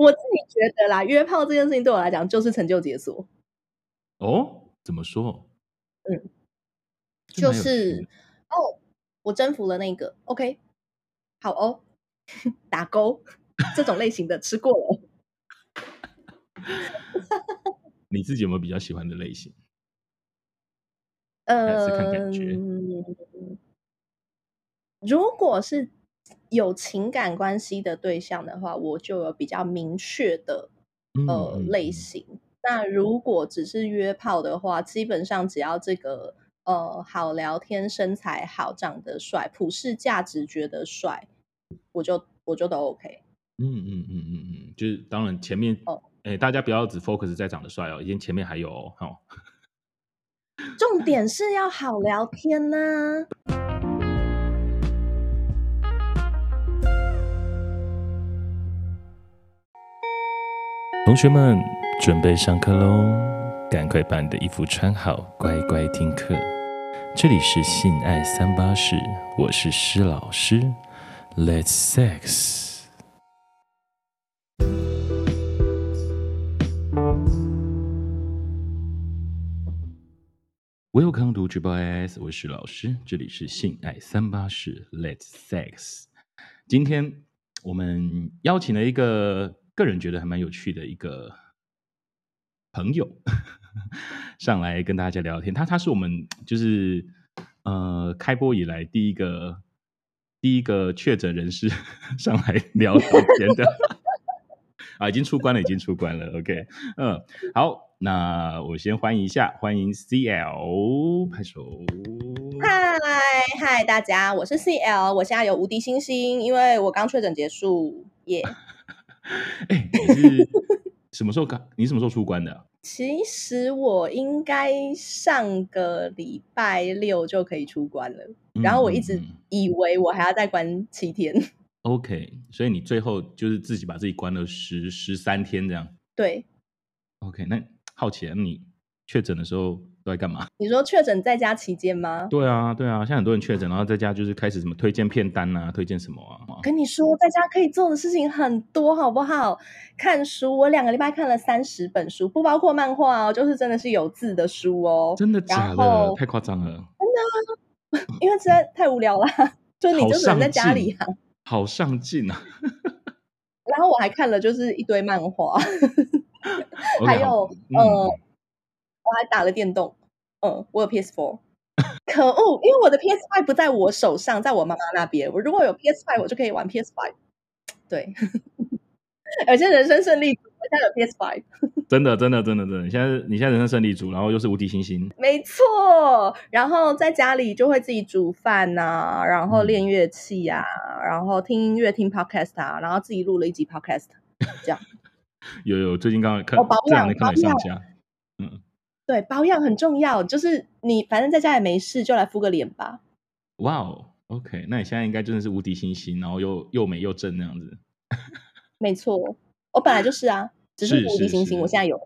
我自己觉得啦，约炮这件事情对我来讲就是成就解锁。哦，怎么说？嗯，就是哦，我征服了那个，OK，好哦，打勾这种类型的吃过了。你自己有没有比较喜欢的类型？呃，是看感觉。如果是有情感关系的对象的话，我就有比较明确的呃嗯、类型。那如果只是约炮的话，基本上只要这个呃好聊天、身材好、长得帅、普世价值觉得帅，我就我就都 OK。嗯嗯嗯嗯嗯，就是当然前面哦，哎，大家不要只 focus 在长得帅哦，因为前面还有哦。哦重点是要好 聊天呢、啊。同学们准备上课喽，赶快把你的衣服穿好，乖乖听课。这里是性爱三八室，我是施老师，Let's sex。Welcome to Triple S，我是老师，这里是性爱三八室，Let's sex。今天我们邀请了一个个人觉得还蛮有趣的一个朋友 上来跟大家聊聊天。他他是我们就是呃开播以来第一个第一个确诊人士 上来聊聊天的啊，已经出关了，已经出关了。OK，嗯，好。那我先欢迎一下，欢迎 CL 拍手。嗨嗨，大家，我是 CL，我现在有无敌星星，因为我刚确诊结束，耶、yeah。哎，你是 什么时候刚？你什么时候出关的？其实我应该上个礼拜六就可以出关了，嗯、然后我一直以为我还要再关七天。OK，所以你最后就是自己把自己关了十十三天这样。对。OK，那。好奇啊，你确诊的时候都在干嘛？你说确诊在家期间吗？对啊，对啊，现在很多人确诊，然后在家就是开始什么推荐片单啊，推荐什么啊？跟你说，在家可以做的事情很多，好不好？看书，我两个礼拜看了三十本书，不包括漫画哦，就是真的是有字的书哦。真的假的？太夸张了！真的啊，因为实在太无聊了，就你就只能在家里啊，好上进啊！然后我还看了就是一堆漫画。Okay, 还有，嗯、呃，我还打了电动，嗯，我有 PS Four，可恶，因为我的 PS Five 不在我手上，在我妈妈那边。我如果有 PS Five，我就可以玩 PS Five。对，而且人生胜利组，我现在有 PS Five。真的，真的，真的，真的，你现在你现在人生胜利组，然后又是无敌星星，没错。然后在家里就会自己煮饭呐、啊，然后练乐器呀、然后听音乐、听 Podcast 啊，然后自己录了一集 Podcast，这样。有有，最近刚刚看，哦、保养没看你上架，嗯，对，保养很重要，就是你反正在家也没事，就来敷个脸吧。哇哦，OK，那你现在应该真的是无敌星星，然后又又美又正那样子。没错，我本来就是啊，只是无敌星星，我现在有耶。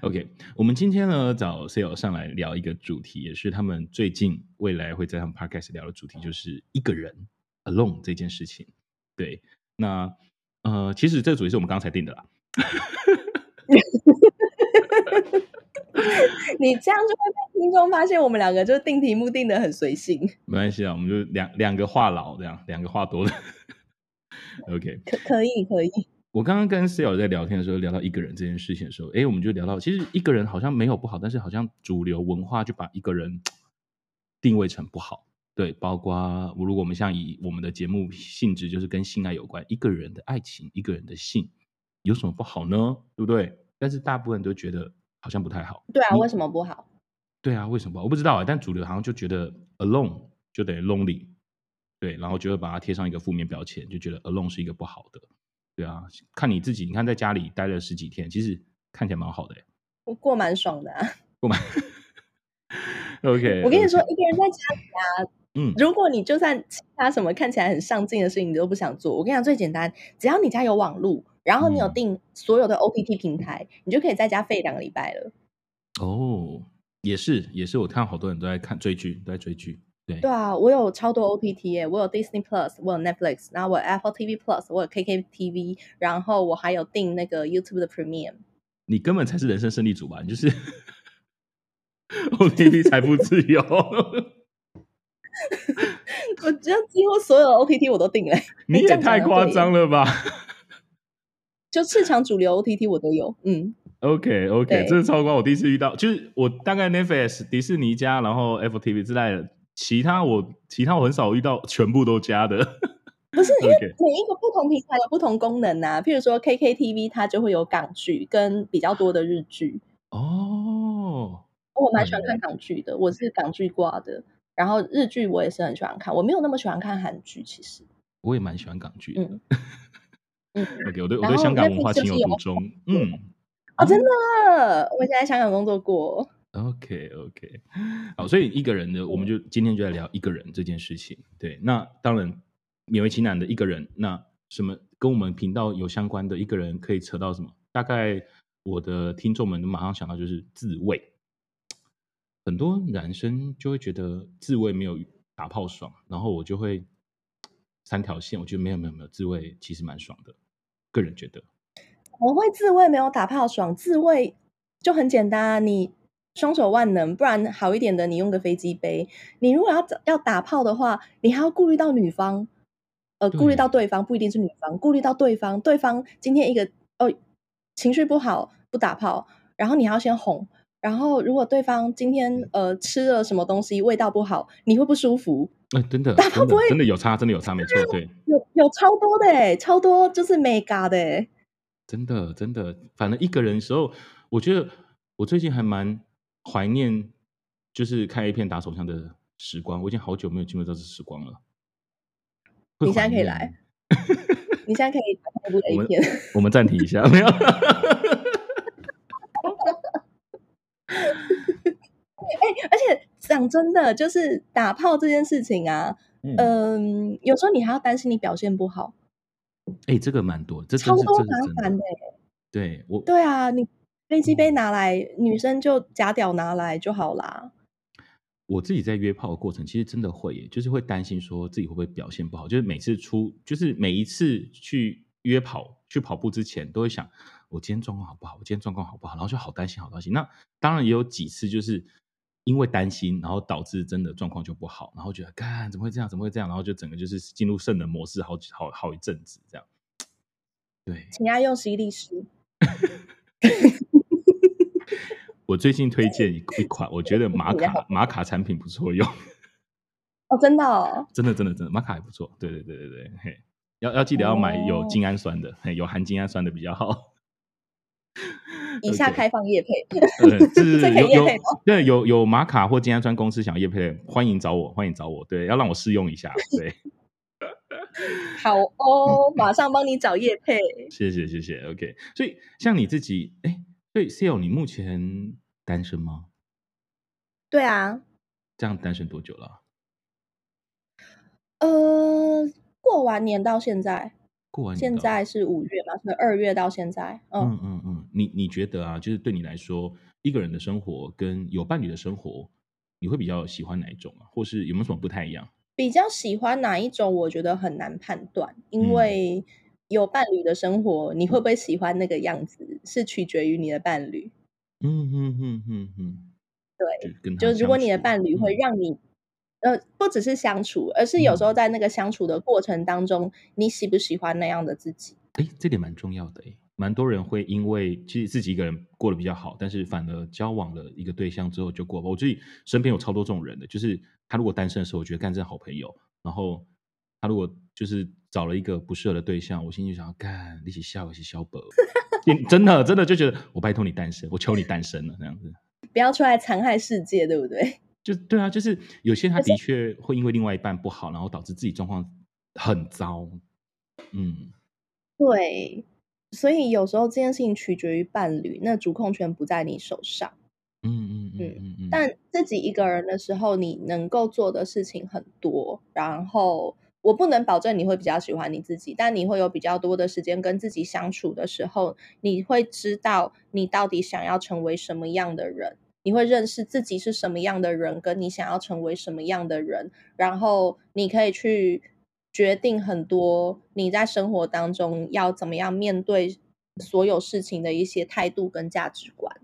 OK，我们今天呢找 CL 上来聊一个主题，也是他们最近未来会在他们 Podcast 聊的主题，就是一个人 alone 这件事情。对，那。呃，其实这个主题是我们刚才定的啦。你这样就会被听众发现我们两个就定题目定的很随性。没关系啊，我们就两两个话痨这样，两个话多的。OK，可可以可以。我刚刚跟 CL 在聊天的时候，聊到一个人这件事情的时候，哎，我们就聊到，其实一个人好像没有不好，但是好像主流文化就把一个人定位成不好。对，包括如果我们像以我们的节目性质，就是跟性爱有关，一个人的爱情，一个人的性，有什么不好呢？对不对？但是大部分人都觉得好像不太好。对啊，为什么不好？对啊，为什么不好？我不知道啊。但主流好像就觉得 alone 就等于 lonely，对，然后就会把它贴上一个负面标签，就觉得 alone 是一个不好的。对啊，看你自己，你看在家里待了十几天，其实看起来蛮好的。我过蛮爽的啊。过蛮。OK。我跟你说，一个人在家里啊。嗯，如果你就算其他什么看起来很上进的事情你都不想做，我跟你讲最简单，只要你家有网路，然后你有订所有的 OTT 平台，嗯，你就可以在家废两个礼拜了。哦，也是也是，我看好多人都在看追剧，都在追剧。对对啊，我有超多 OTT 耶，我有 Disney Plus，我有 Netflix，然后我有 Apple TV Plus，我有 KKTV，然后我还有订那个 YouTube 的 Premium。你根本才是人生胜利组吧？你就是 OTT 财富自由。我觉得几乎所有的 OTT 我都订了。你也太夸张了吧？就市场主流 OTT 我都有。嗯，OK OK，这是超光，我第一次遇到，就是我大概 Netflix、迪士尼加，然后 Apple TV 之类的。其他我其他我很少遇到全部都加的，不是因为每一个不同平台有不同功能啊。譬如说 KKTV 它就会有港剧跟比较多的日剧哦。我蛮喜欢看港剧的，嗯、我是港剧挂的。然后日剧我也是很喜欢看，我没有那么喜欢看韩剧。其实我也蛮喜欢港剧的。嗯 嗯，OK，我对我对香港文化情有独钟。嗯，哦，真的，我以前在香港工作过。OK OK，好，所以一个人的，我们就今天就来聊一个人这件事情。对，那当然勉为其难的一个人，那什么跟我们频道有相关的一个人可以扯到什么？大概我的听众们都马上想到就是自慰。很多男生就会觉得自慰没有打炮爽，然后我就会三条线，我觉得没有没有没有，自慰其实蛮爽的，个人觉得。我会自慰没有打炮爽，自慰就很简单啊，你。双手万能，不然好一点的，你用个飞机杯。你如果要要打炮的话，你还要顾虑到女方，呃，顾虑到对方，不一定是女方，顾虑到对方。对方今天一个哦情绪不好，不打炮，然后你还要先哄。然后如果对方今天呃吃了什么东西，味道不好，你会不舒服。哎、欸，真的，大炮不会真的有差，真的有差，没错，对，有有超多的哎，超多就是 mega 的哎，真的真的，反正一个人的时候，我觉得我最近还蛮。怀念就是看一片打手枪的时光，我已经好久没有进入到这时光了。你现在可以来，你现在可以打部 A 片。我们暂停一下，没有。哎，而且讲真的，就是打炮这件事情啊，嗯、呃，有时候你还要担心你表现不好。哎，这个蛮多，这超多麻烦的。对我，对啊，你。飞机杯拿来，嗯、女生就假屌拿来就好啦。我自己在约炮的过程，其实真的会耶，就是会担心说自己会不会表现不好。就是每次出，就是每一次去约跑、去跑步之前，都会想我今天状况好不好？我今天状况好不好？然后就好担心，好担心。那当然也有几次，就是因为担心，然后导致真的状况就不好，然后觉得干怎么会这样？怎么会这样？然后就整个就是进入圣人模式好，好好好一阵子这样。对，请要用吸力士。我最近推荐一款，我觉得 玛卡玛卡产品不错用。哦，真的哦，真的真的真的，玛卡还不错。对对对对对，嘿，要要记得要买有精氨酸的，哦、嘿，有含精氨酸的比较好。以下开放业配，对，是有有对有有玛卡或金安川公司想业配，欢迎找我，欢迎找我。对，要让我试用一下。对，好哦，马上帮你找业配。谢谢谢谢，OK。所以像你自己，哎。对，Sale，你目前单身吗？对啊。这样单身多久了？呃，过完年到现在。过完。现在是五月嘛？是二月到现在。嗯嗯嗯，嗯。你你觉得啊，就是对你来说，一个人的生活跟有伴侣的生活，你会比较喜欢哪一种啊？或是有没有什么不太一样？比较喜欢哪一种？我觉得很难判断，因为。嗯有伴侣的生活，你会不会喜欢那个样子？是取决于你的伴侣。嗯嗯嗯嗯嗯，对，就如果你的伴侣会让你，嗯、呃，不只是相处，而是有时候在那个相处的过程当中，嗯、你喜不喜欢那样的自己？哎，这点蛮重要的哎，蛮多人会因为其实自己一个人过得比较好，但是反而交往了一个对象之后就过吧。我自己身边有超多这种人的，就是他如果单身的时候，我觉得干这好朋友，然后。他如果就是找了一个不适合的对象，我心里就想要干，一起笑，一起消薄。真的，真的就觉得我拜托你单身，我求你单身了，这样子。不要出来残害世界，对不对？就对啊，就是有些他的确会因为另外一半不好，然后导致自己状况很糟。嗯，对，所以有时候这件事情取决于伴侣，那主控权不在你手上。嗯嗯嗯嗯嗯。但自己一个人的时候，你能够做的事情很多，然后。我不能保证你会比较喜欢你自己，但你会有比较多的时间跟自己相处的时候，你会知道你到底想要成为什么样的人。你会认识自己是什么样的人，跟你想要成为什么样的人，然后你可以去决定很多你在生活当中要怎么样面对所有事情的一些态度跟价值观。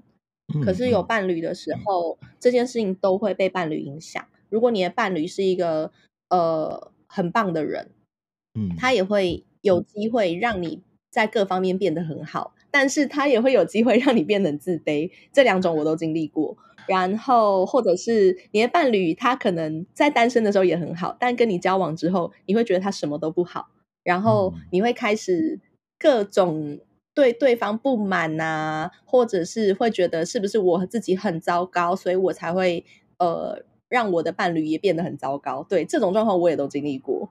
可是有伴侣的时候，嗯、这件事情都会被伴侣影响。如果你的伴侣是一个呃很棒的人，嗯，他也会有机会让你在各方面变得很好，但是他也会有机会让你变得自卑。这两种我都经历过。然后或者是你的伴侣，他可能在单身的时候也很好，但跟你交往之后，你会觉得他什么都不好，然后你会开始各种。对对方不满呐、啊，或者是会觉得是不是我自己很糟糕，所以我才会呃让我的伴侣也变得很糟糕。对，这种状况我也都经历过。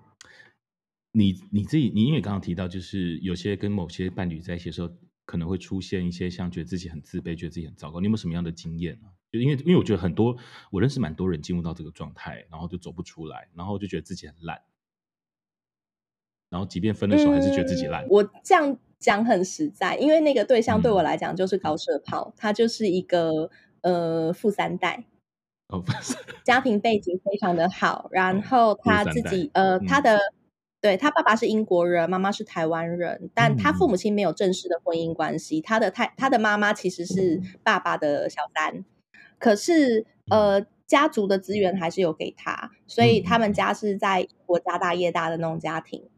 你你自己，你因为刚刚提到，就是有些跟某些伴侣在一起的时候，可能会出现一些像觉得自己很自卑，觉得自己很糟糕。你有没有什么样的经验呢？就因为因为我觉得很多我认识蛮多人进入到这个状态，然后就走不出来，然后就觉得自己很烂，然后即便分了手，还是觉得自己烂。嗯、我这样。讲很实在，因为那个对象对我来讲就是高射炮，嗯、他就是一个呃富三代，哦，家庭背景非常的好，然后他自己呃他的、嗯、对他爸爸是英国人，妈妈是台湾人，但他父母亲没有正式的婚姻关系，他的太他的妈妈其实是爸爸的小三，可是呃家族的资源还是有给他，所以他们家是在国家大业大的那种家庭。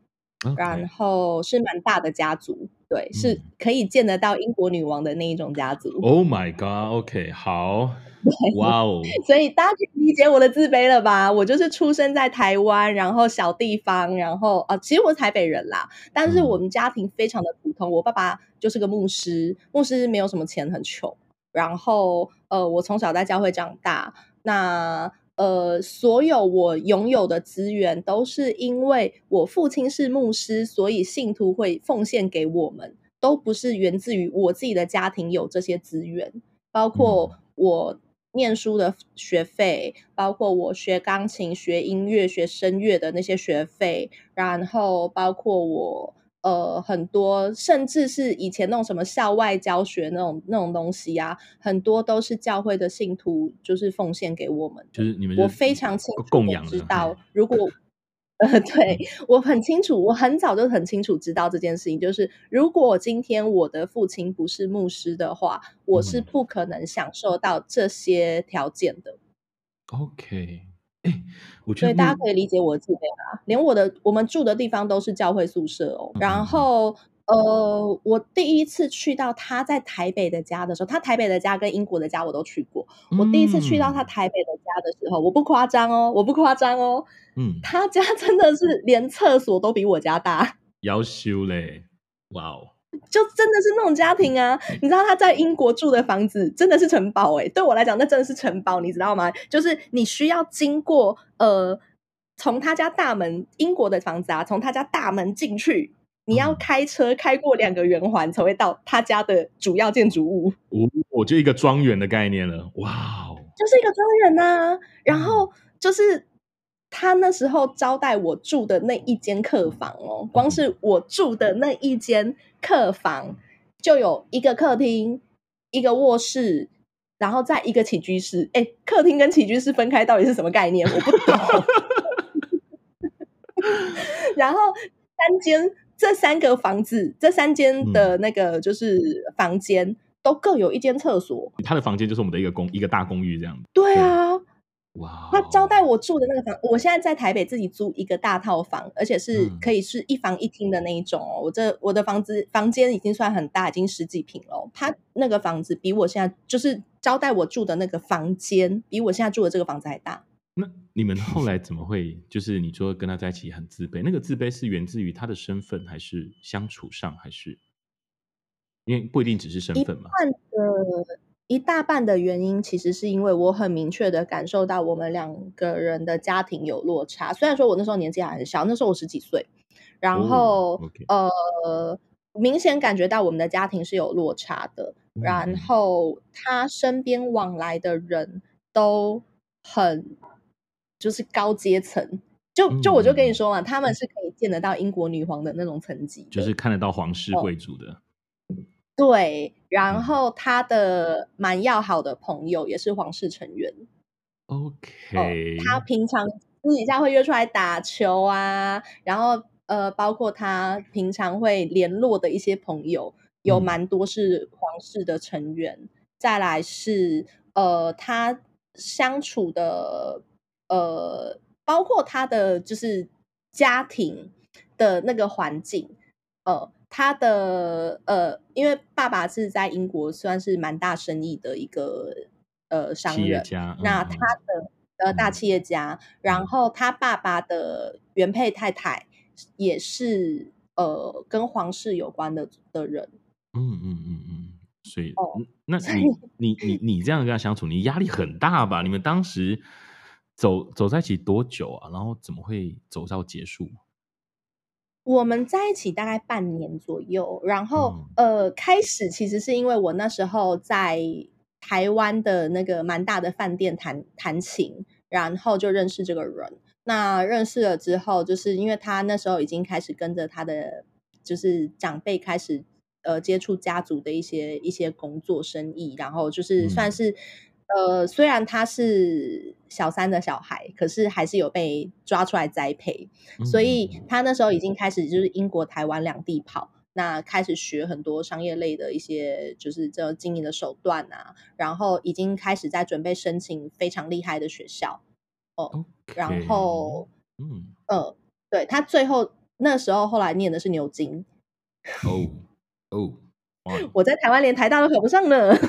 然后是蛮大的家族，对，嗯、是可以见得到英国女王的那一种家族。Oh my god！OK，okay, 好，哇哦！所以大家可以理解我的自卑了吧？我就是出生在台湾，然后小地方，然后啊，其实我是台北人啦，但是我们家庭非常的普通。嗯、我爸爸就是个牧师，牧师没有什么钱，很穷。然后呃，我从小在教会长大，那。呃，所有我拥有的资源都是因为我父亲是牧师，所以信徒会奉献给我们，都不是源自于我自己的家庭有这些资源，包括我念书的学费，包括我学钢琴、学音乐、学声乐的那些学费，然后包括我。呃，很多甚至是以前那种什么校外教学那种那种东西啊，很多都是教会的信徒就是奉献给我们。就是你们，我非常清楚供养知道，如果 呃，对我很清楚，我很早就很清楚知道这件事情，就是如果今天我的父亲不是牧师的话，我是不可能享受到这些条件的。OK。哎，我觉得所以大家可以理解我的自卑吧。连我的我们住的地方都是教会宿舍哦。嗯、然后，呃，我第一次去到他在台北的家的时候，他台北的家跟英国的家我都去过。嗯、我第一次去到他台北的家的时候，我不夸张哦，我不夸张哦。嗯，他家真的是连厕所都比我家大。要修嘞，哇哦！就真的是那种家庭啊，你知道他在英国住的房子真的是城堡哎、欸，对我来讲那真的是城堡，你知道吗？就是你需要经过呃，从他家大门，英国的房子啊，从他家大门进去，你要开车开过两个圆环才会到他家的主要建筑物。我，我就一个庄园的概念了，哇哦，就是一个庄园呐，然后就是。他那时候招待我住的那一间客房哦，光是我住的那一间客房就有一个客厅、一个卧室，然后再一个起居室。哎，客厅跟起居室分开到底是什么概念？我不懂。然后三间，这三个房子，这三间的那个就是房间，嗯、都各有一间厕所。他的房间就是我们的一个公一个大公寓这样。对啊。对哇！他招待我住的那个房，我现在在台北自己租一个大套房，而且是可以是一房一厅的那一种哦。我这我的房子房间已经算很大，已经十几平了。他那个房子比我现在就是招待我住的那个房间，比我现在住的这个房子还大。那你们后来怎么会就是你说跟他在一起很自卑？那个自卑是源自于他的身份，还是相处上，还是因为不一定只是身份嘛？一大半的原因，其实是因为我很明确的感受到我们两个人的家庭有落差。虽然说我那时候年纪还很小，那时候我十几岁，然后、oh, okay. 呃，明显感觉到我们的家庭是有落差的。然后他身边往来的人都很就是高阶层，就就我就跟你说嘛，嗯、他们是可以见得到英国女皇的那种层级，就是看得到皇室贵族的。对，然后他的蛮要好的朋友也是皇室成员。OK，、哦、他平常私底下会约出来打球啊，然后呃，包括他平常会联络的一些朋友，有蛮多是皇室的成员。嗯、再来是呃，他相处的呃，包括他的就是家庭的那个环境，呃。他的呃，因为爸爸是在英国算是蛮大生意的一个呃商人，嗯、那他的呃大企业家，嗯、然后他爸爸的原配太太也是呃跟皇室有关的的人。嗯嗯嗯嗯，所以哦，那 你你你你这样跟他相处，你压力很大吧？你们当时走走在一起多久啊？然后怎么会走到结束？我们在一起大概半年左右，然后、嗯、呃，开始其实是因为我那时候在台湾的那个蛮大的饭店弹弹琴，然后就认识这个人。那认识了之后，就是因为他那时候已经开始跟着他的就是长辈开始呃接触家族的一些一些工作生意，然后就是算是。嗯呃，虽然他是小三的小孩，可是还是有被抓出来栽培，嗯、所以他那时候已经开始就是英国、台湾两地跑，那开始学很多商业类的一些就是这经营的手段啊，然后已经开始在准备申请非常厉害的学校。哦，Okay. 然后嗯。呃，对他最后那时候后来念的是牛津，哦哦，我在台湾连台大都考不上呢。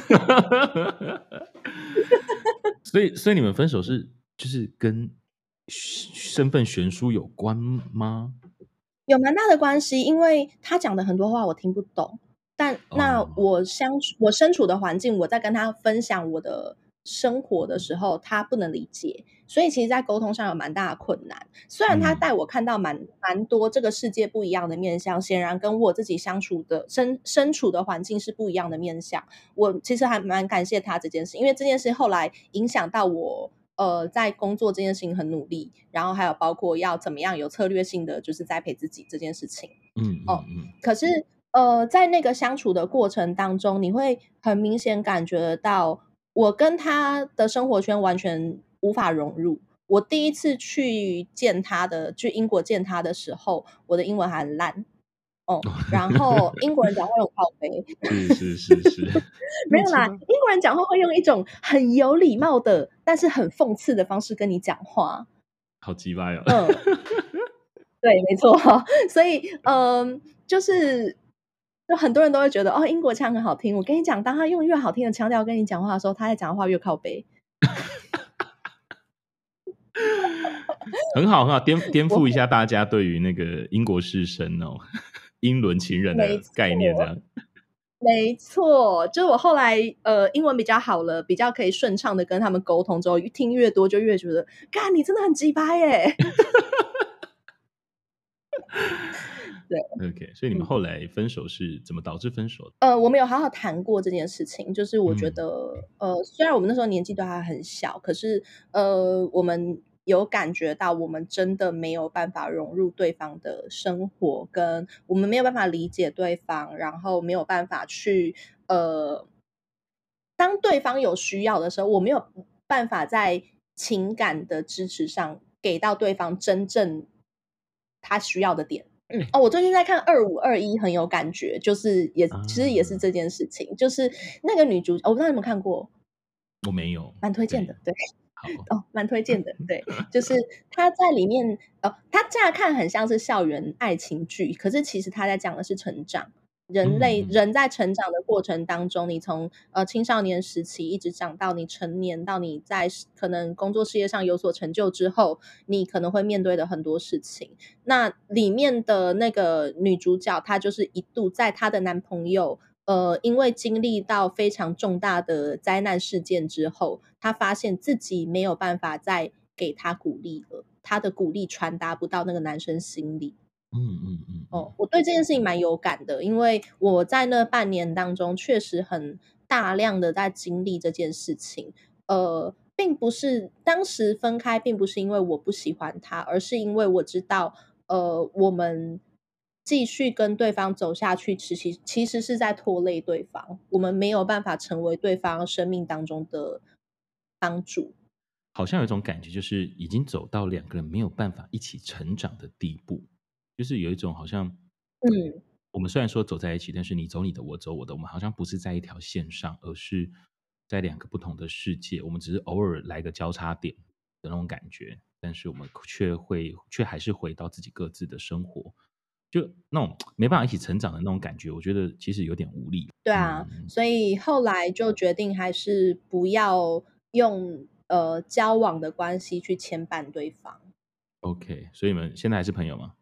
所以，所以你们分手是就是跟身份悬殊有关吗？有蛮大的关系，因为他讲的很多话我听不懂，但那我相处、oh. 我身处的环境，我在跟他分享我的。生活的时候，他不能理解，所以其实，在沟通上有蛮大的困难。虽然他带我看到蛮蛮多这个世界不一样的面相，显然跟我自己相处的身身处的环境是不一样的面相。我其实还蛮感谢他这件事，因为这件事后来影响到我，呃，在工作这件事情很努力，然后还有包括要怎么样有策略性的就是栽培自己这件事情。嗯哦，嗯。可是，呃，在那个相处的过程当中，你会很明显感觉得到。我跟他的生活圈完全无法融入。我第一次去见他的，去英国见他的时候，我的英文还很烂哦。然后英国人讲话用靠背，是是是是，没有啦。英国人讲话会用一种很有礼貌的，但是很讽刺的方式跟你讲话，好鸡巴哦。嗯，对，没错。所以，嗯、呃，就是。就很多人都会觉得哦，英国腔很好听。我跟你讲，当他用越好听的腔调跟你讲话的时候，他在讲的话越靠背。很好，很好，颠颠覆一下大家对于那个英国士绅哦，英伦情人的概念，这样。没错，就是我后来呃英文比较好了，比较可以顺畅的跟他们沟通之后，听越多就越觉得，干你真的很鸡掰耶。对，OK，所以你们后来分手是怎么导致分手的？呃，我们有好好谈过这件事情，就是我觉得，嗯、呃，虽然我们那时候年纪都还很小，可是，呃，我们有感觉到我们真的没有办法融入对方的生活，跟我们没有办法理解对方，然后没有办法去，呃，当对方有需要的时候，我没有办法在情感的支持上给到对方真正他需要的点。嗯、哦，我最近在看二五二一，很有感觉，就是也、啊、其实也是这件事情，就是那个女主，我不知道你们看过，我没有，蛮推荐的，对，对哦，蛮推荐的，对，就是她在里面，哦，她乍看很像是校园爱情剧，可是其实她在讲的是成长。人类人在成长的过程当中，你从呃青少年时期一直长到你成年，到你在可能工作事业上有所成就之后，你可能会面对的很多事情。那里面的那个女主角，她就是一度在她的男朋友呃因为经历到非常重大的灾难事件之后，她发现自己没有办法再给他鼓励了，她的鼓励传达不到那个男生心里。嗯嗯嗯，哦，我对这件事情蛮有感的，因为我在那半年当中确实很大量的在经历这件事情。呃，并不是当时分开，并不是因为我不喜欢他，而是因为我知道，呃，我们继续跟对方走下去，其实其实是在拖累对方，我们没有办法成为对方生命当中的帮助。好像有一种感觉，就是已经走到两个人没有办法一起成长的地步，就是有一种好像，嗯，我们虽然说走在一起，但是你走你的，我走我的，我们好像不是在一条线上，而是在两个不同的世界。我们只是偶尔来个交叉点的那种感觉，但是我们却会却还是回到自己各自的生活，就那种没办法一起成长的那种感觉，我觉得其实有点无力。对啊，嗯，所以后来就决定还是不要用。呃，交往的关系去牵绊对方。OK，所以你们现在还是朋友吗？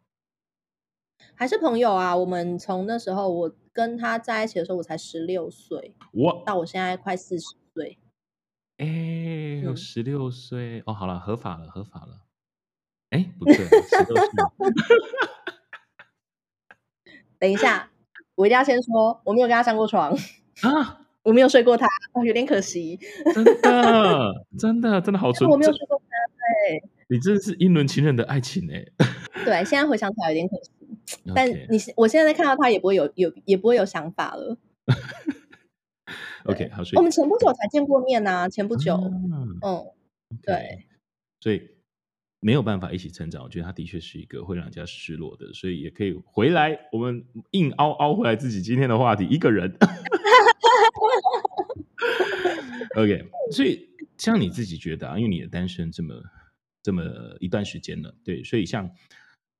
还是朋友啊。我们从那时候我跟他在一起的时候，我才十六岁，我到我现在快四十岁。哎、欸，有十六岁、嗯、哦，好了，合法了，合法了。哎、欸，不对，十六岁。等一下，我一定要先说，我没有跟他上过床啊。我没有睡过他，哦，有点可惜。真的，真的，真的好 纯。我没有睡过他，对。你真的是英伦情人的爱情哎。对，现在回想起来有点可惜。但你，我现在看到他也不会有有也不会有想法了。OK，好，我们前不久才见过面呐，前不久。啊、嗯，okay. 对。所以没有办法一起成长，我觉得他的确是一个会让人家失落的，所以也可以回来，我们硬凹凹回来自己今天的话题，一个人。OK，所以像你自己觉得啊，因为你的单身这么这么一段时间了，对，所以像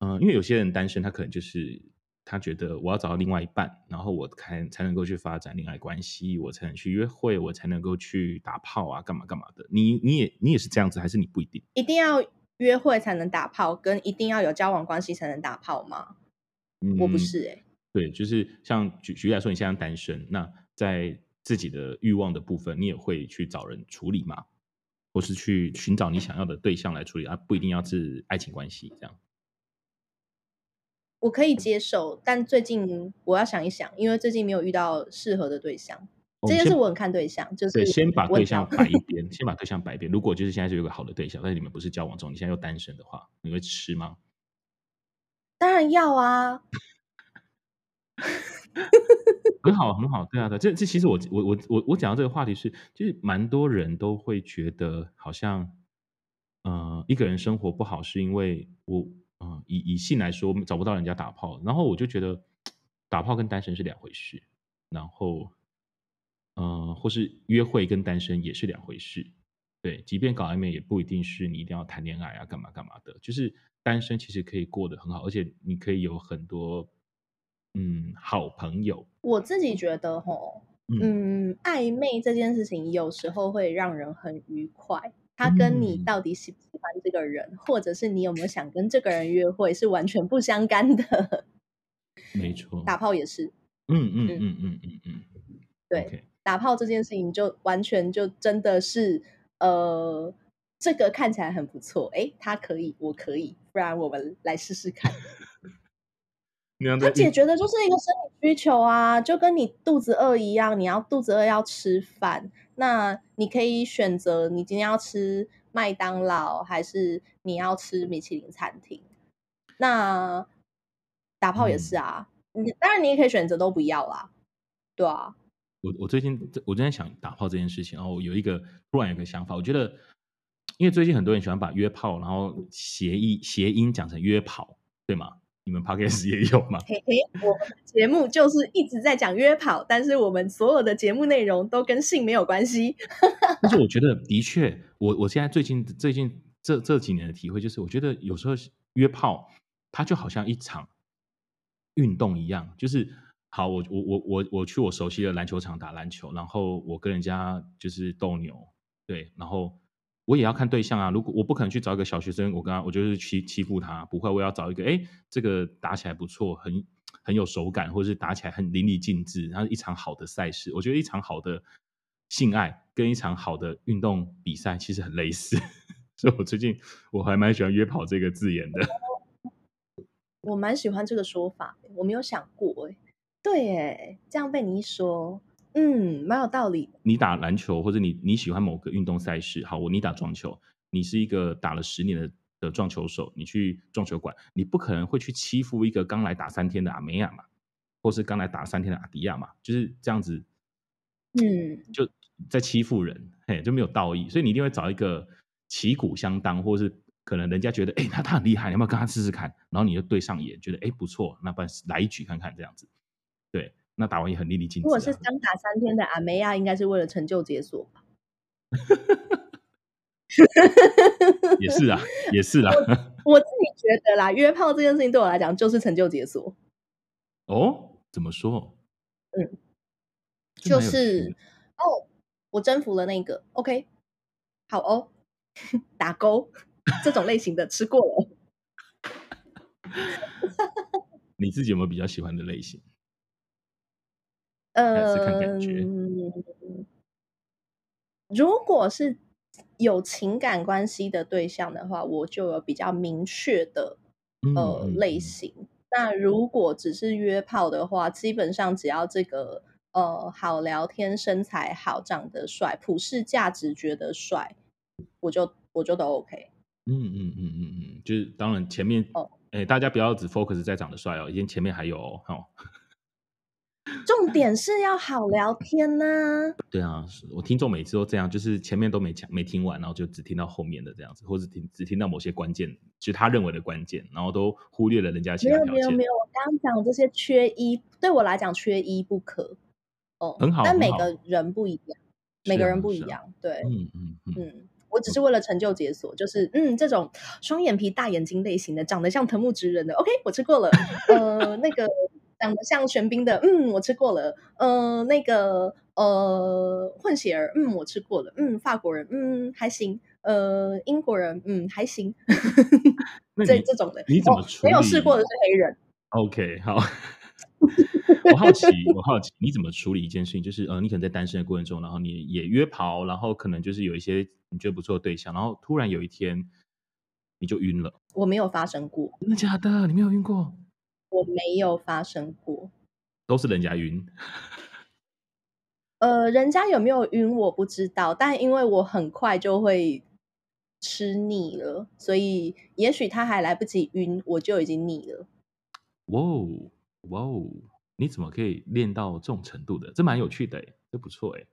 嗯、呃，因为有些人单身，他可能就是他觉得我要找到另外一半，然后我才才能够去发展恋爱关系，我才能去约会，我才能够去打炮啊，干嘛干嘛的。你你也你也是这样子，还是你不一定？一定要约会才能打炮，跟一定要有交往关系才能打炮吗？嗯、我不是哎、欸，对，就是像举举例来说，你现在单身，那在自己的欲望的部分，你也会去找人处理吗？或是去寻找你想要的对象来处理啊？不一定要是爱情关系这样。我可以接受，但最近我要想一想，因为最近没有遇到适合的对象。这件事我很看对象，就是对，先把对象摆一 边，先把对象摆一边。如果就是现在就有个好的对象，但是你们不是交往中，你现在又单身的话，你会吃吗？当然要啊。很好，很好，对啊，对，这这其实我我我我我讲到这个话题是，就是蛮多人都会觉得好像，呃，一个人生活不好是因为我，呃，以以性来说找不到人家打炮，然后我就觉得打炮跟单身是两回事，然后，呃，或是约会跟单身也是两回事，对，即便搞暧昧也不一定是你一定要谈恋爱啊，干嘛干嘛的，就是单身其实可以过得很好，而且你可以有很多。嗯，好朋友，我自己觉得吼，嗯，暧昧这件事情有时候会让人很愉快。他跟你到底喜不喜欢这个人，嗯，或者是你有没有想跟这个人约会，是完全不相干的。没错，打炮也是。嗯嗯嗯嗯嗯嗯，嗯，对.打炮这件事情就完全就真的是，呃，这个看起来很不错，哎，他可以，我可以，不然我们来试试看。他解决的就是一个生理需求啊，就跟你肚子饿一样，你要肚子饿要吃饭，那你可以选择你今天要吃麦当劳，还是你要吃米其林餐厅。那打炮也是啊，嗯、你当然你也可以选择都不要啦，对啊。我我最近我正在想打炮这件事情，然后有一个突然有个想法，我觉得，因为最近很多人喜欢把约炮，然后谐音谐音讲成约跑，对吗？你们 Podcast 也有吗？嘿嘿，我们的节目就是一直在讲约跑，但是我们所有的节目内容都跟性没有关系。但是我觉得，的确，我我现在最近最近这这几年的体会就是，我觉得有时候约炮，它就好像一场运动一样，就是好，我我我我我去我熟悉的篮球场打篮球，然后我跟人家就是斗牛，对，然后。我也要看对象啊！如果我不可能去找一个小学生，我跟他，我就是欺欺负他，不会。我要找一个，哎，这个打起来不错，很很有手感，或者是打起来很淋漓尽致，然后一场好的赛事。我觉得一场好的性爱跟一场好的运动比赛其实很类似，所以我最近我还蛮喜欢约跑这个字眼的。我蛮喜欢这个说法，我没有想过，哎，对，哎，这样被你一说。嗯，蛮有道理。你打篮球，或者你你喜欢某个运动赛事，好，我你打撞球，你是一个打了十年的的撞球手，你去撞球馆，你不可能会去欺负一个刚来打三天的阿梅亚嘛，或是刚来打三天的阿迪亚嘛，就是这样子，嗯，就在欺负人，嘿，就没有道义，所以你一定会找一个旗鼓相当，或是可能人家觉得，哎，他他很厉害，你要不要跟他试试看？然后你就对上眼，觉得哎不错，那不然来一局看看这样子，对，那打完也很淋漓尽致啊。如果是刚打三天的阿梅亚，应该是为了成就解锁吧。也是啊，也是啊。我自己觉得啦，约炮这件事情对我来讲就是成就解锁。哦，怎么说？嗯，就是哦，我征服了那个，OK，好哦，打勾这种类型的吃过了。你自己有没有比较喜欢的类型？呃，是看感觉。如果是有情感关系的对象的话，我就有比较明确的呃类型。那如果只是约炮的话，基本上只要这个呃好聊天、身材好、长得帅、普世价值觉得帅，我就我就都 OK。嗯嗯嗯嗯嗯，就是当然前面哦，哎，大家不要只 focus 在长得帅哦，因为前面还有哦。重点是要好聊天呐、啊。对啊，我听众每次都这样，就是前面都没讲、没听完，然后就只听到后面的这样子，或者听只听到某些关键，就是他认为的关键，然后都忽略了人家其他。没有没有没有，我刚刚讲这些缺一，对我来讲缺一不可。哦，很好，但每个人不一样，每个人不一样。啊啊、对，嗯嗯嗯，嗯，我只是为了成就解锁，就是嗯，这种双眼皮、大眼睛类型的，长得像藤木直人的，OK，我吃过了。呃，那个。长得像玄彬的，嗯，我吃过了。呃，那个，呃，混血儿，嗯，我吃过了。嗯，法国人，嗯，还行。呃，英国人，嗯，还行。这这种的，你怎么处理？没有试过的是黑人。OK，好。我好奇，我好奇，你怎么处理一件事情？就是，呃，你可能在单身的过程中，然后你也约炮，然后可能就是有一些你觉得不错的对象，然后突然有一天你就晕了。我没有发生过。真的假的？你没有晕过？我没有发生过，都是人家晕。呃，人家有没有晕我不知道，但因为我很快就会吃腻了，所以也许他还来不及晕，我就已经腻了。哇哦，哇哦，你怎么可以练到这种程度的？这蛮有趣的诶，这不错诶。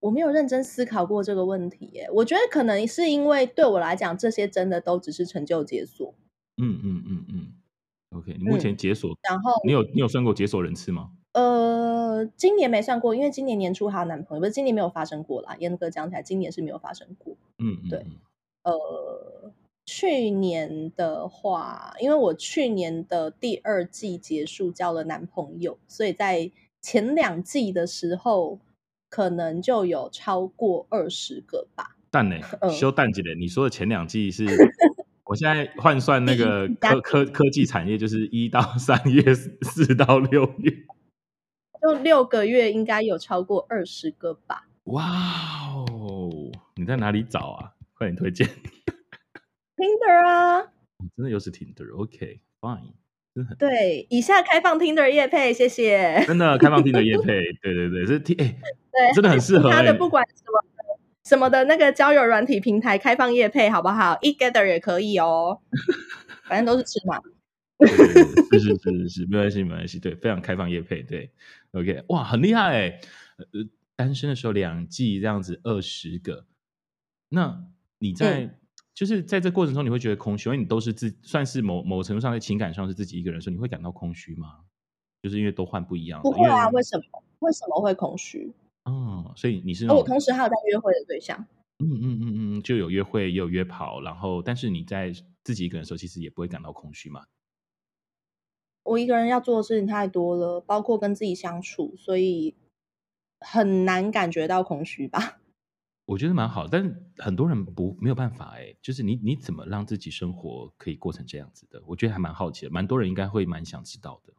我没有认真思考过这个问题耶，我觉得可能是因为对我来讲，这些真的都只是成就解锁。嗯嗯嗯嗯，OK，你目前解锁，嗯，然后你有你有算过解锁人次吗？呃，今年没算过，因为今年年初还有男朋友，不是今年没有发生过啦。严格讲起来，今年是没有发生过。嗯嗯，对，呃，去年的话，因为我去年的第二季结束交了男朋友，所以在前两季的时候。可能就有超过二十个吧。蛋呢？修蛋姐的，你说的前两季是？我现在换算那个科科科技产业，就是一到三月，四到六月，就六个月，应该有超过二十个吧。哇哦！你在哪里找啊？快点推荐。Tinder 啊！真的又是 Tinder？OK，Fine。对，以下开放 Tinder 业配，谢谢。真的开放 Tinder 业配，对 对对，是 T，哎，对，真的很适合、欸。他的不管什么什么的那个交友软体平台开放业配，好不好？eGather 也可以哦，反正都是吃嘛。是是是是是，没关系没关系，对，非常开放业配，对，OK，哇，很厉害哎，呃，单身的时候两季这样子二十个，那你在？嗯就是在这过程中，你会觉得空虚，因为你都是自算是某某程度上在情感上是自己一个人的时候，你会感到空虚吗？就是因为都换不一样。不会啊，为什么？为什么会空虚？哦，所以你是我同时还有在约会的对象。嗯嗯嗯嗯，就有约会也有约跑，然后但是你在自己一个人的时候，其实也不会感到空虚嘛。我一个人要做的事情太多了，包括跟自己相处，所以很难感觉到空虚吧。我觉得蛮好，但是很多人不没有办法哎，就是你你怎么让自己生活可以过成这样子的？我觉得还蛮好奇的，蛮多人应该会蛮想知道的。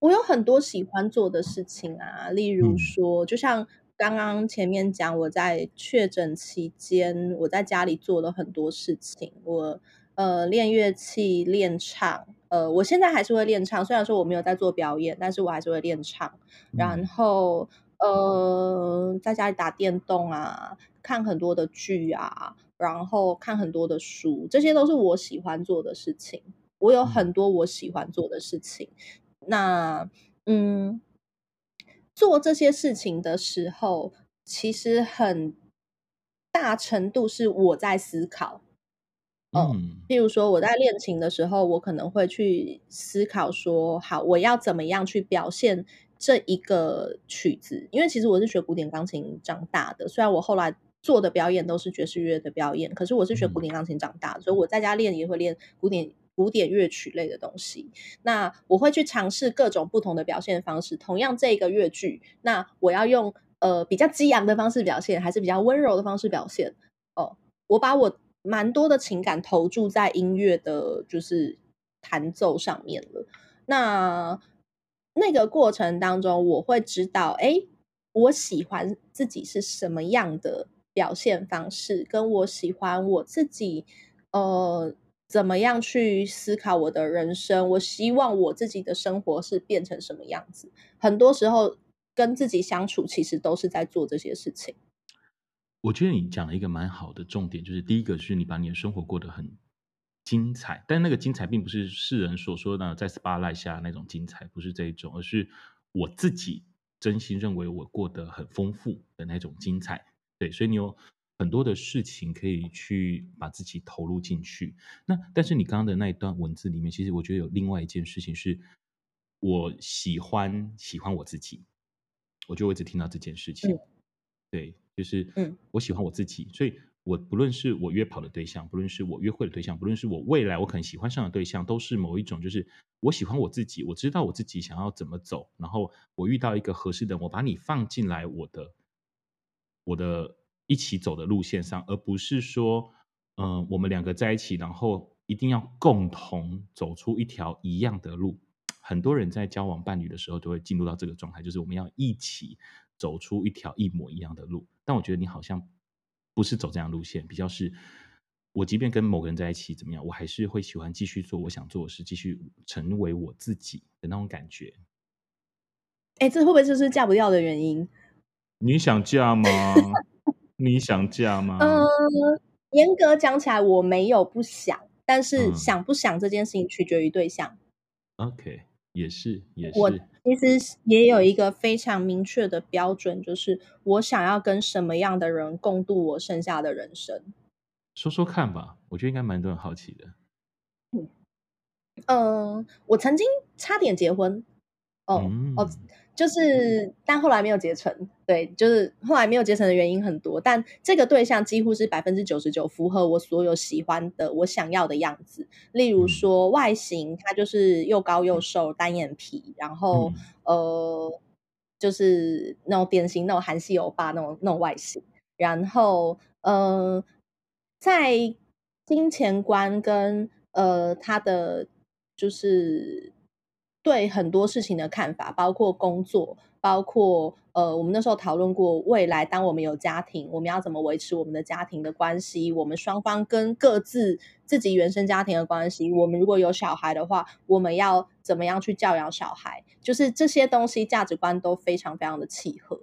我有很多喜欢做的事情啊，例如说，嗯、就像刚刚前面讲，我在确诊期间，我在家里做了很多事情，我呃练乐器、练唱，呃，我现在还是会练唱，虽然说我没有在做表演，但是我还是会练唱，然后。呃，在家里打电动啊，看很多的剧啊，然后看很多的书，这些都是我喜欢做的事情。我有很多我喜欢做的事情。那，嗯，做这些事情的时候，其实很大程度是我在思考。嗯，譬如说我在练琴的时候，我可能会去思考说，好，我要怎么样去表现这一个曲子？因为其实我是学古典钢琴长大的，虽然我后来做的表演都是爵士乐的表演，可是我是学古典钢琴长大的，所以我在家练也会练古典古典乐曲类的东西。那我会去尝试各种不同的表现方式。同样这个乐句，那我要用呃比较激昂的方式表现，还是比较温柔的方式表现？哦，我把我。蛮多的情感投注在音乐的，就是弹奏上面了。那那个过程当中，我会知道，哎，我喜欢自己是什么样的表现方式，跟我喜欢我自己，呃，怎么样去思考我的人生。我希望我自己的生活是变成什么样子。很多时候，跟自己相处，其实都是在做这些事情。我觉得你讲了一个蛮好的重点，就是第一个是你把你的生活过得很精彩，但那个精彩并不是世人所说的在 spotlight 下那种精彩，不是这一种，而是我自己真心认为我过得很丰富的那种精彩。对，所以你有很多的事情可以去把自己投入进去。那但是你刚刚的那一段文字里面，其实我觉得有另外一件事情是，我喜欢喜欢我自己，我就一直听到这件事情，嗯、对。就是，嗯，我喜欢我自己，嗯、所以我不论是我约跑的对象，不论是我约会的对象，不论是我未来我可能喜欢上的对象，都是某一种，就是我喜欢我自己，我知道我自己想要怎么走，然后我遇到一个合适的，我把你放进来我的我的一起走的路线上，而不是说，嗯、呃，我们两个在一起，然后一定要共同走出一条一样的路。很多人在交往伴侣的时候，就会进入到这个状态，就是我们要一起走出一条一模一样的路。但我觉得你好像不是走这样路线，比较是，我即便跟某个人在一起怎么样，我还是会喜欢继续做我想做的事，继续成为我自己的那种感觉。哎，这会不会就是嫁不掉的原因？你想嫁吗？你想嫁吗？嗯、呃，严格讲起来，我没有不想，但是想不想这件事情取决于对象。嗯、OK。也是，也是。我其实也有一个非常明确的标准，就是我想要跟什么样的人共度我剩下的人生。说说看吧，我觉得应该蛮多人好奇的。嗯，呃，我曾经差点结婚。哦、嗯、哦。就是，但后来没有结成。对，就是后来没有结成的原因很多，但这个对象几乎是百分之九十九符合我所有喜欢的、我想要的样子。例如说外形，他就是又高又瘦，单眼皮，然后呃，就是那种典型那种韩系欧巴那种那种外形。然后呃，在金钱观跟呃他的就是。对很多事情的看法，包括工作，包括呃，我们那时候讨论过未来，当我们有家庭，我们要怎么维持我们的家庭的关系？我们双方跟各自自己原生家庭的关系，我们如果有小孩的话，我们要怎么样去教养小孩？就是这些东西价值观都非常非常的契合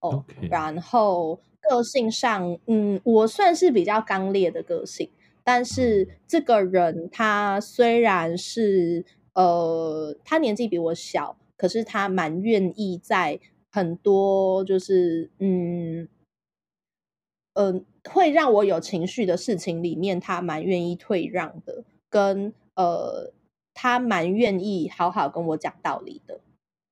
哦。Okay. 然后个性上，嗯，我算是比较刚烈的个性，但是这个人他虽然是。呃，他年纪比我小，可是他蛮愿意在很多就是嗯嗯、呃、会让我有情绪的事情里面，他蛮愿意退让的，跟呃他蛮愿意好好跟我讲道理的。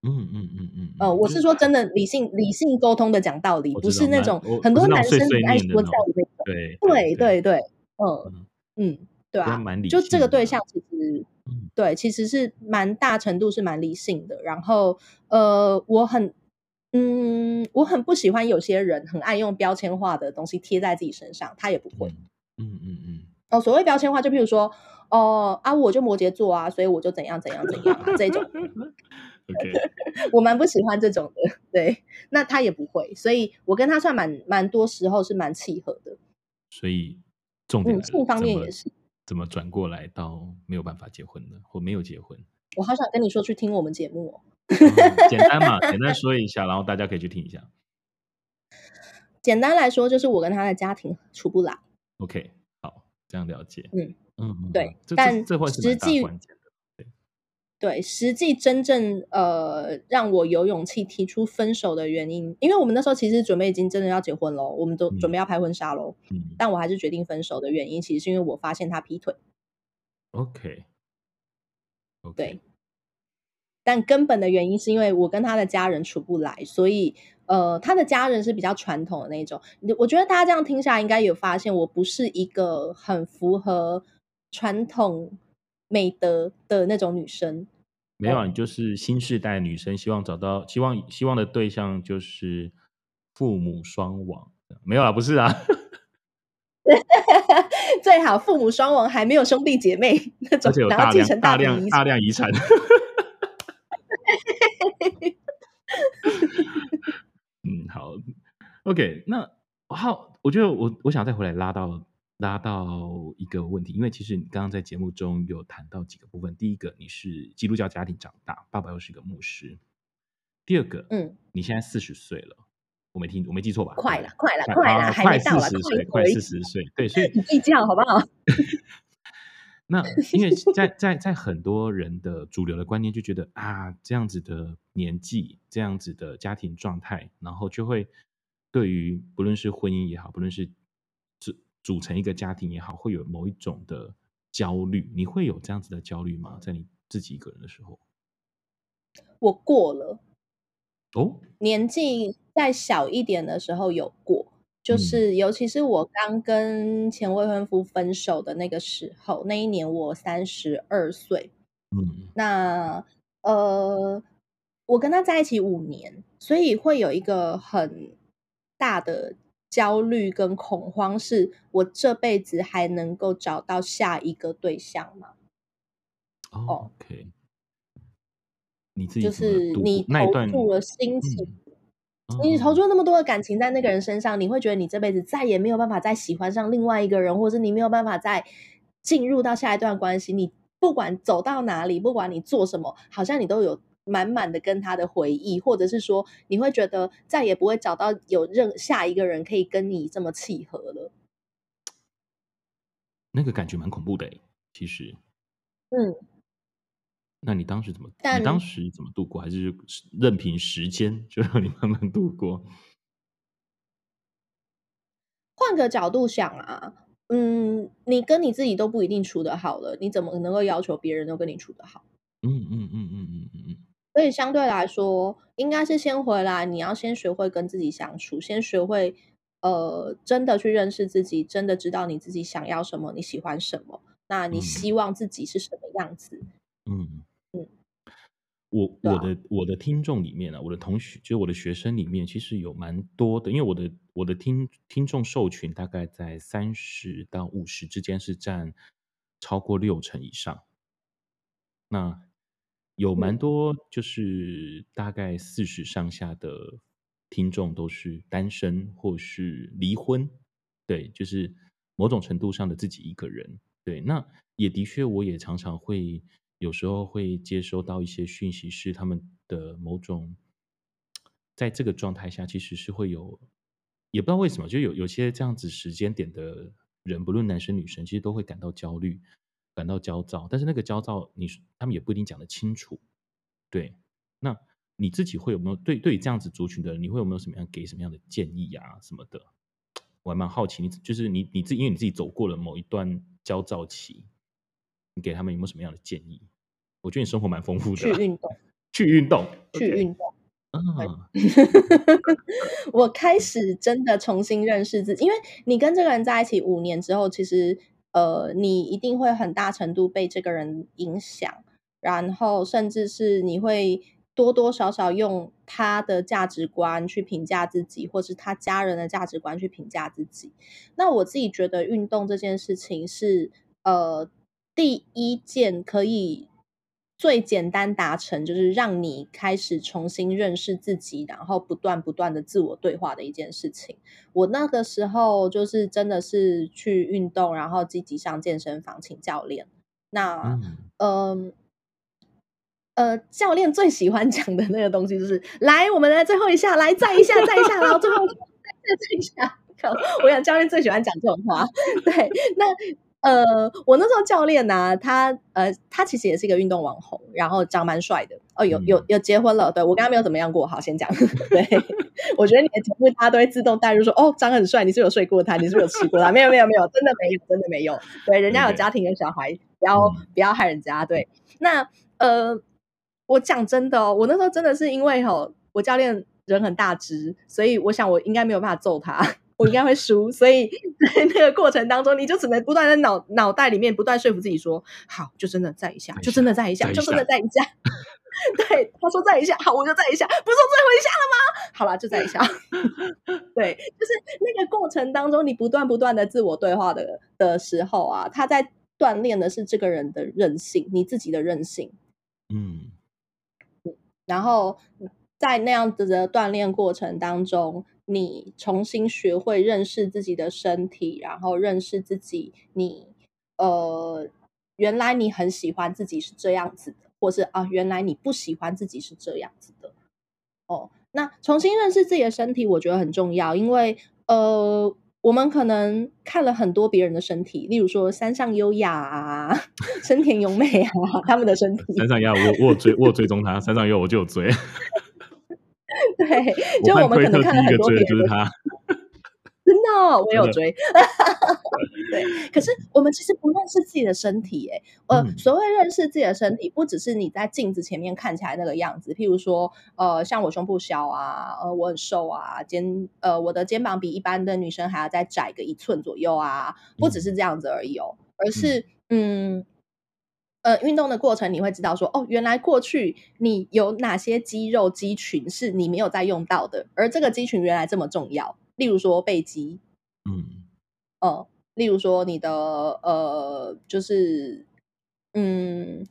嗯嗯嗯嗯。呃，我是说真的理性理性沟通的讲道理，不是那种很多男生很爱说教的那种。对对对对，嗯嗯，对啊，就这个对象其实。对，其实是蛮大程度是蛮理性的。然后，呃，我很，嗯，我很不喜欢有些人很爱用标签化的东西贴在自己身上，他也不会。嗯嗯嗯。哦，所谓标签化，就譬如说，哦啊，我就摩羯座啊，所以我就怎样怎样怎样、啊、这种。OK，我蛮不喜欢这种的。对，那他也不会，所以我跟他算蛮蛮多时候是蛮契合的。所以重点，性、嗯、方面也是。怎么转过来到没有办法结婚的，或没有结婚？我好想跟你说去听我们节目哦。嗯、简单嘛，简单 说一下，然后大家可以去听一下。简单来说，就是我跟他的家庭处不来。OK，好，这样了解。嗯嗯，对，但这会是蛮大关键的。对，对，实际真正呃让我有勇气提出分手的原因，因为我们那时候其实准备已经真的要结婚了，我们都准备要拍婚纱喽。嗯，但我还是决定分手的原因，其实是因为我发现他劈腿。OK，okay. 对。但根本的原因是因为我跟他的家人处不来，所以呃，他的家人是比较传统的那种。我觉得大家这样听下来，应该有发现我不是一个很符合传统美德的那种女生。没有，你就是新世代女生，希望找到希望希望的对象就是父母双亡。没有啊，不是啊，最好父母双亡还没有兄弟姐妹那种，然后继承大量大量遗产。嗯，好，OK，那好，我觉得我我想再回来拉到拉到一个问题，因为其实你刚刚在节目中有谈到几个部分。第一个，你是基督教家庭长大，爸爸又是一个牧师。第二个，嗯，你现在四十岁了，我没听，我没记错吧？快了，快了，快了，快四十岁，快四十岁，对，所以 你计较好不好？那 因为在在在很多人的主流的观念就觉得啊，这样子的年纪，这样子的家庭状态，然后就会对于不论是婚姻也好，不论是组组成一个家庭也好，会有某一种的焦虑。你会有这样子的焦虑吗？在你自己一个人的时候？我过了哦，年纪再小一点的时候有过。就是，尤其是我刚跟前未婚夫分手的那个时候，那一年我三十二岁。嗯，那呃，我跟他在一起五年，所以会有一个很大的焦虑跟恐慌，是我这辈子还能够找到下一个对象吗？哦，OK，你自己就是你投注了心情。你投注那么多的感情在那个人身上，你会觉得你这辈子再也没有办法再喜欢上另外一个人，或者是你没有办法再进入到下一段关系。你不管走到哪里，不管你做什么，好像你都有满满的跟他的回忆，或者是说你会觉得再也不会找到有任下一个人可以跟你这么契合了。那个感觉蛮恐怖的，其实，嗯。那你当时怎么？你当时怎么度过？还是任凭时间就让你慢慢度过？换个角度想啊，嗯，你跟你自己都不一定处得好了，你怎么能够要求别人都跟你处得好？嗯嗯嗯嗯嗯嗯嗯。所以相对来说，应该是先回来，你要先学会跟自己相处，先学会呃，真的去认识自己，真的知道你自己想要什么，你喜欢什么，那你希望自己是什么样子？嗯嗯。我我的我的听众里面啊，我的同学就是我的学生里面，其实有蛮多的，因为我的我的听听众受群大概在三十到五十之间，是占超过六成以上。那有蛮多就是大概四十上下的听众都是单身或是离婚，对，就是某种程度上的自己一个人。对，那也的确，我也常常会。有时候会接收到一些讯息，是他们的某种，在这个状态下，其实是会有，也不知道为什么，就有有些这样子时间点的人，不论男生女生，其实都会感到焦虑，感到焦躁。但是那个焦躁，你他们也不一定讲得清楚。对，那你自己会有没有对对于这样子族群的人，你会有没有什么样给什么样的建议啊什么的？我还蛮好奇，你就是你你自己，因为你自己走过了某一段焦躁期。你给他们有没有什么样的建议？我觉得你生活蛮丰富的。去运动，去运动，去运动。嗯，我开始真的重新认识自己，因为你跟这个人在一起五年之后，其实呃，你一定会很大程度被这个人影响，然后甚至是你会多多少少用他的价值观去评价自己，或是他家人的价值观去评价自己。那我自己觉得运动这件事情是呃。第一件可以最简单达成，就是让你开始重新认识自己，然后不断不断的自我对话的一件事情。我那个时候就是真的是去运动，然后积极上健身房请教练。那嗯、呃，呃，教练最喜欢讲的那个东西就是，来，我们来最后一下，来再一下，再一下，然后最后再再一下。我想教练最喜欢讲这种话。对，那。呃，我那时候教练呢、啊，他呃，他其实也是一个运动网红，然后长蛮帅的哦，有有有结婚了，对，我跟他没有怎么样过，好，先讲。对，我觉得你的节目大家都会自动带入说，哦，长很帅，你是，是有睡过他，你是，是有吃过他？没有没有没有，真的没有，真的没有。对，人家有家庭有小孩，不要不要害人家。对，那呃，我讲真的哦，我那时候真的是因为吼，我教练人很大只，所以我想我应该没有办法揍他。我应该会输，所以 在那个过程当中，你就只能不断在脑脑袋里面不断说服自己说：“好，就真的再一下，就真的再一下，就真的再一下。”对，他说再一下，好，我就再一下，不是说最后一下了吗？好了，就再一下。对，就是那个过程当中，你不断不断的自我对话的的时候啊，他在锻炼的是这个人的韧性，你自己的韧性。嗯，然后在那样子的锻炼过程当中。你重新学会认识自己的身体，然后认识自己。你呃，原来你很喜欢自己是这样子的，或是啊，原来你不喜欢自己是这样子的。哦，那重新认识自己的身体，我觉得很重要，因为呃，我们可能看了很多别人的身体，例如说山上优雅啊、深田咏美啊，他们的身体。山上优雅，我我追我追踪他，山上优雅我就有追。对，就我们可能看了很多别人，就是他，真的，哦，我有追。对，可是我们其实不认识自己的身体，哎，呃，嗯、所谓认识自己的身体，不只是你在镜子前面看起来那个样子，譬如说，呃，像我胸部小啊，呃，我很瘦啊，肩，呃，我的肩膀比一般的女生还要再窄个一寸左右啊，不只是这样子而已哦，而是，嗯。嗯呃，运动的过程你会知道说，哦，原来过去你有哪些肌肉肌群是你没有在用到的，而这个肌群原来这么重要。例如说背肌，嗯，呃，例如说你的呃，就是嗯，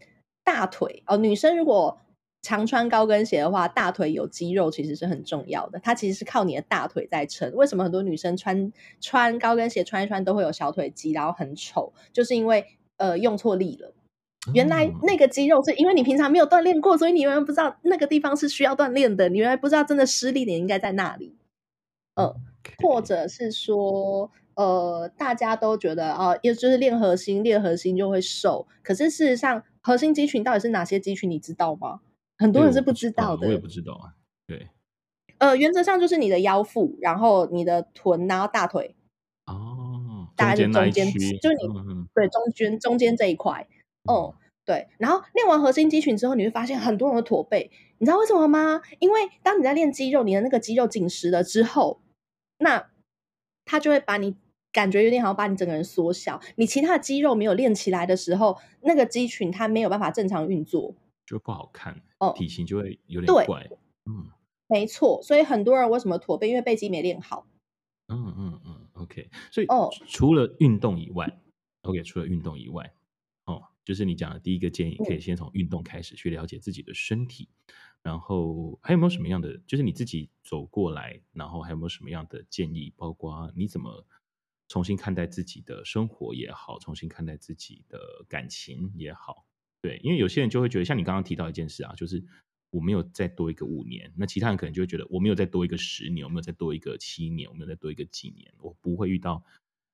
大腿哦，呃，女生如果常穿高跟鞋的话，大腿有肌肉其实是很重要的，它其实是靠你的大腿在撑。为什么很多女生穿穿高跟鞋穿一穿都会有小腿肌，然后很丑，就是因为呃用错力了。原来那个肌肉是因为你平常没有锻炼过，所以你原来不知道那个地方是需要锻炼的。你原来不知道真的施力点应该在那里，呃或者是说，呃，大家都觉得啊，也、呃、就是练核心，练核心就会瘦。可是事实上，核心肌群到底是哪些肌群，你知道吗？很多人是不知道的。我也不知道啊。对，呃，原则上就是你的腰腹，然后你的臀，然后大腿。哦，大概是中间，就是你、嗯、对中间中间这一块。哦、嗯，对，然后练完核心肌群之后，你会发现很多人的驼背，你知道为什么吗？因为当你在练肌肉，你的那个肌肉紧实了之后，那它就会把你感觉有点好像把你整个人缩小。你其他的肌肉没有练起来的时候，那个肌群它没有办法正常运作，就不好看，哦，体型就会有点怪。嗯，没错，所以很多人为什么驼背？因为背肌没练好。嗯嗯嗯，OK。所以哦，除了运动以外，OK，除了运动以外。就是你讲的第一个建议，可以先从运动开始去了解自己的身体，嗯、然后还有没有什么样的，就是你自己走过来，然后还有没有什么样的建议，包括你怎么重新看待自己的生活也好，重新看待自己的感情也好，对，因为有些人就会觉得，像你刚刚提到一件事啊，就是我没有再多一个五年，那其他人可能就会觉得我没有再多一个十年，我没有再多一个七年，我没有再多一个几年，我不会遇到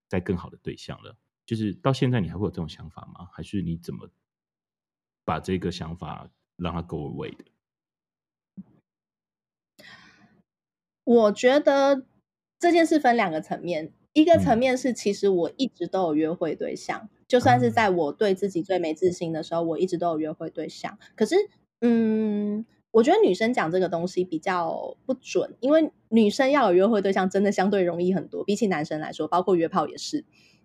再更好的对象了。就是到现在，你还会有这种想法吗？还是你怎么把这个想法让它 go away 的？我觉得这件事分两个层面，一个层面是其实我一直都有约会对象，嗯、就算是在我对自己最没自信的时候，我一直都有约会对象。可是，嗯，我觉得女生讲这个东西比较不准，因为女生要有约会对象真的相对容易很多，比起男生来说，包括约炮也是。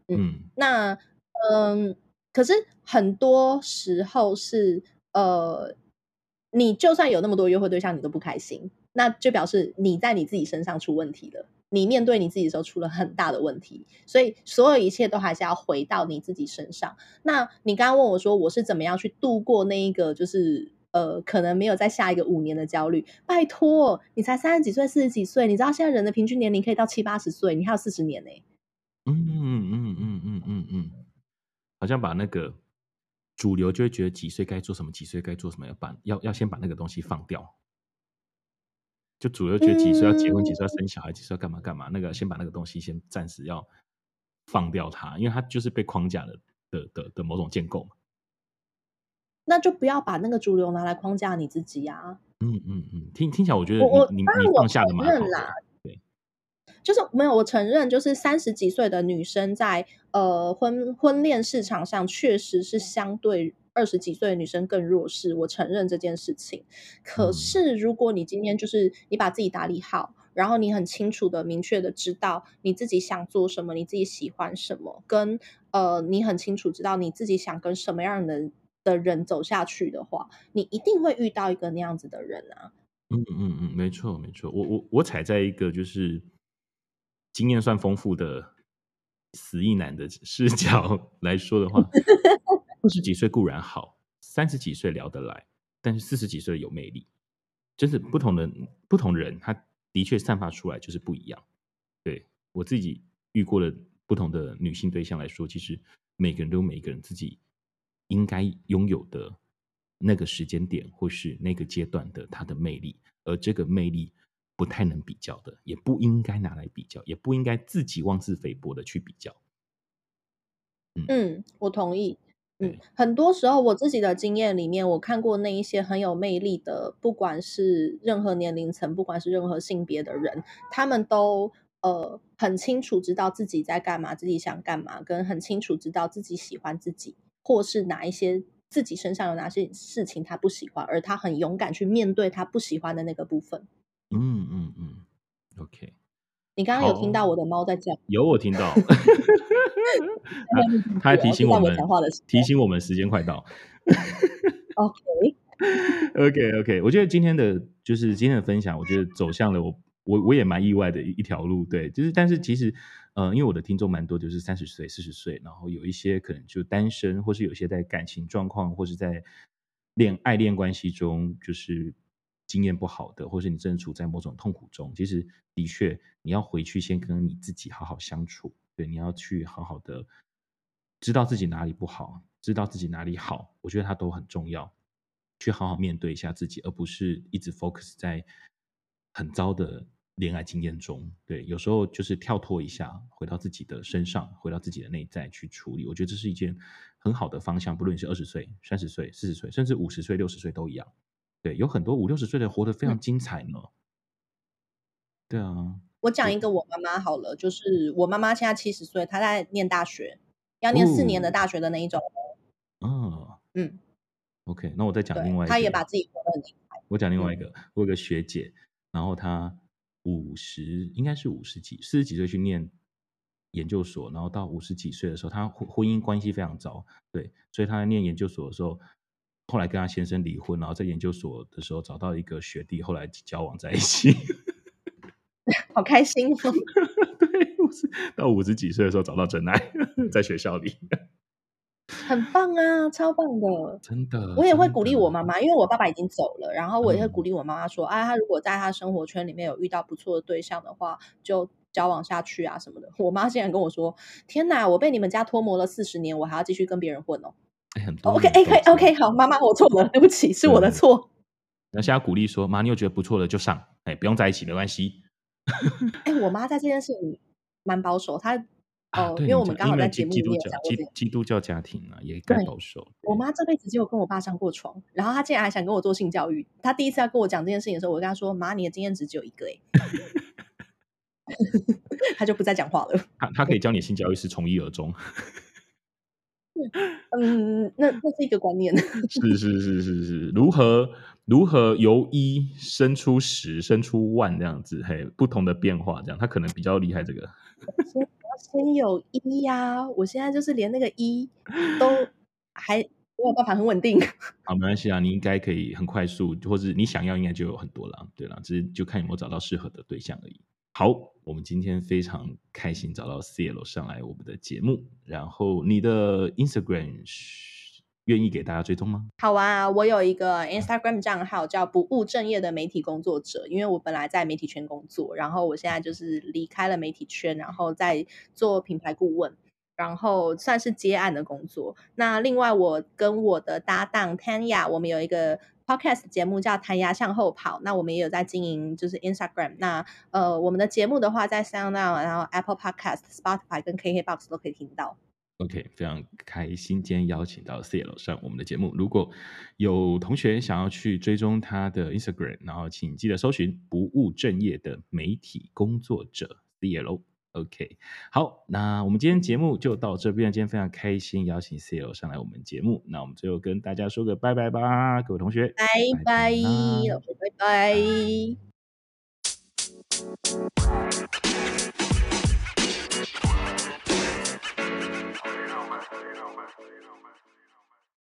嗯，那嗯，可是很多时候是呃，你就算有那么多约会对象，你都不开心，那就表示你在你自己身上出问题了。你面对你自己的时候出了很大的问题，所以所有一切都还是要回到你自己身上。那你刚刚问我说，我是怎么样去度过那一个就是呃，可能没有在下一个五年的焦虑？拜托，你才三十几岁、四十几岁，你知道现在人的平均年龄可以到七八十岁，你还有四十年呢、欸。嗯嗯嗯嗯嗯嗯嗯，好像把那个主流就会觉得几岁该做什么，几岁该做什么，要把要要先把那个东西放掉。就主流觉得几岁要结婚，几岁要生小孩，几岁要干嘛干嘛，那个先把那个东西先暂时要放掉它，因为它就是被框架的的的的某种建构嘛。那就不要把那个主流拿来框架你自己呀、啊。嗯嗯嗯，听听起来我觉得我你我你放下的蛮好的。对，就是没有，我承认，就是三十几岁的女生在呃婚婚恋市场上确实是相对二十几岁的女生更弱势，我承认这件事情。可是如果你今天就是你把自己打理好，然后你很清楚的、明确的知道你自己想做什么，你自己喜欢什么，跟呃你很清楚知道你自己想跟什么样的。的人走下去的话，你一定会遇到一个那样子的人啊。嗯嗯嗯，没错没错。我我我踩在一个就是经验算丰富的死意男的视角来说的话，二十几岁固然好，三十几岁聊得来，但是四十几岁有魅力，就是不同的不同人，他的确散发出来就是不一样。对，我自己遇过的不同的女性对象来说，其实每个人都有每个人自己。应该拥有的那个时间点，或是那个阶段的他的魅力，而这个魅力不太能比较的，也不应该拿来比较，也不应该自己妄自菲薄的去比较。嗯，嗯，我同意。嗯，很多时候我自己的经验里面，我看过那一些很有魅力的，不管是任何年龄层，不管是任何性别的人，他们都呃很清楚知道自己在干嘛，自己想干嘛，跟很清楚知道自己喜欢自己。或是哪一些自己身上有哪些事情他不喜欢，而他很勇敢去面对他不喜欢的那个部分。嗯嗯嗯，OK。你刚刚有听到我的猫在叫？有，我听到。他还提醒我们，提醒我们时间快到。OK，OK，OK，okay. okay, okay. 我觉得今天的就是今天的分享，我觉得走向了我我我也蛮意外的一条路。对，就是但是其实。呃，因为我的听众蛮多，就是三十岁、四十岁，然后有一些可能就单身，或是有些在感情状况，或是在恋爱恋关系中，就是经验不好的，或是你正处在某种痛苦中。其实的确，你要回去先跟你自己好好相处，对，你要去好好的知道自己哪里不好，知道自己哪里好，我觉得它都很重要，去好好面对一下自己，而不是一直 focus 在很糟的。恋爱经验中，对，有时候就是跳脱一下，回到自己的身上，回到自己的内在去处理。我觉得这是一件很好的方向，不论你是二十岁、三十岁、四十岁，甚至五十岁、六十岁都一样。对，有很多五六十岁的活得非常精彩呢。嗯、对啊，我讲一个我妈妈好了，就是我妈妈现在七十岁，她在念大学，要念四年的大学的那一种。哦，嗯，OK，那我再讲另外一个，她也把自己活得很精彩。我讲另外一个，嗯、我有个学姐，然后她。五十应该是五十几，四十几岁去念研究所，然后到五十几岁的时候，他婚婚姻关系非常糟，对，所以他在念研究所的时候，后来跟他先生离婚，然后在研究所的时候找到一个学弟，后来交往在一起，好开心哦！对，到五十几岁的时候找到真爱，在学校里。很棒啊，超棒的，真的。我也会鼓励我妈妈，因为我爸爸已经走了，然后我也会鼓励我妈妈说：“嗯、啊，他如果在他生活圈里面有遇到不错的对象的话，就交往下去啊什么的。”我妈竟然跟我说：“天哪，我被你们家拖磨了四十年，我还要继续跟别人混哦。欸”很多 OK OK OK，好，妈妈，我错了，对不起，是我的错。那现在鼓励说：“妈，你有觉得不错的就上，哎，不用在一起没关系。”哎，我妈在这件事情蛮保守，她。哦，因为我们刚好在节目里面讲过基，基督教家庭啊，也该保守。我妈这辈子只有跟我爸上过床，然后她竟然还想跟我做性教育。她第一次要跟我讲这件事情的时候，我跟她说：“妈，你的经验值只有一个哎。”她就不再讲话了。她她可以教你性教育是从一而终。嗯，那那是一个观念。是是是是是，如何如何由一生出十，生出万这样子，嘿，不同的变化这样，他可能比较厉害这个。先先有一呀、啊，我现在就是连那个一都还没有办法很稳定。好，没关系啊，你应该可以很快速，或是你想要应该就有很多了，对了，只是就看有没有找到适合的对象而已。好，我们今天非常开心找到 CL 上来我们的节目，然后你的 Instagram 愿意给大家追踪吗？好啊，我有一个 Instagram 账号叫不务正业的媒体工作者，因为我本来在媒体圈工作，然后我现在就是离开了媒体圈，然后在做品牌顾问。然后算是接案的工作。那另外，我跟我的搭档 Tanya，我们有一个 podcast 节目叫《弹牙向后跑》。那我们也有在经营，就是 Instagram。那呃，我们的节目的话，在 Sound Now，然后 Apple Podcast、Spotify 跟 KKBox 都可以听到。OK，非常开心今天邀请到 CL 上我们的节目。如果有同学想要去追踪他的 Instagram，然后请记得搜寻“不务正业的媒体工作者 CLO”。OK，好，那我们今天节目就到这边。今天非常开心邀请 CL 上来我们节目。那我们最后跟大家说个拜拜吧，各位同学，拜拜，老师拜拜。拜拜。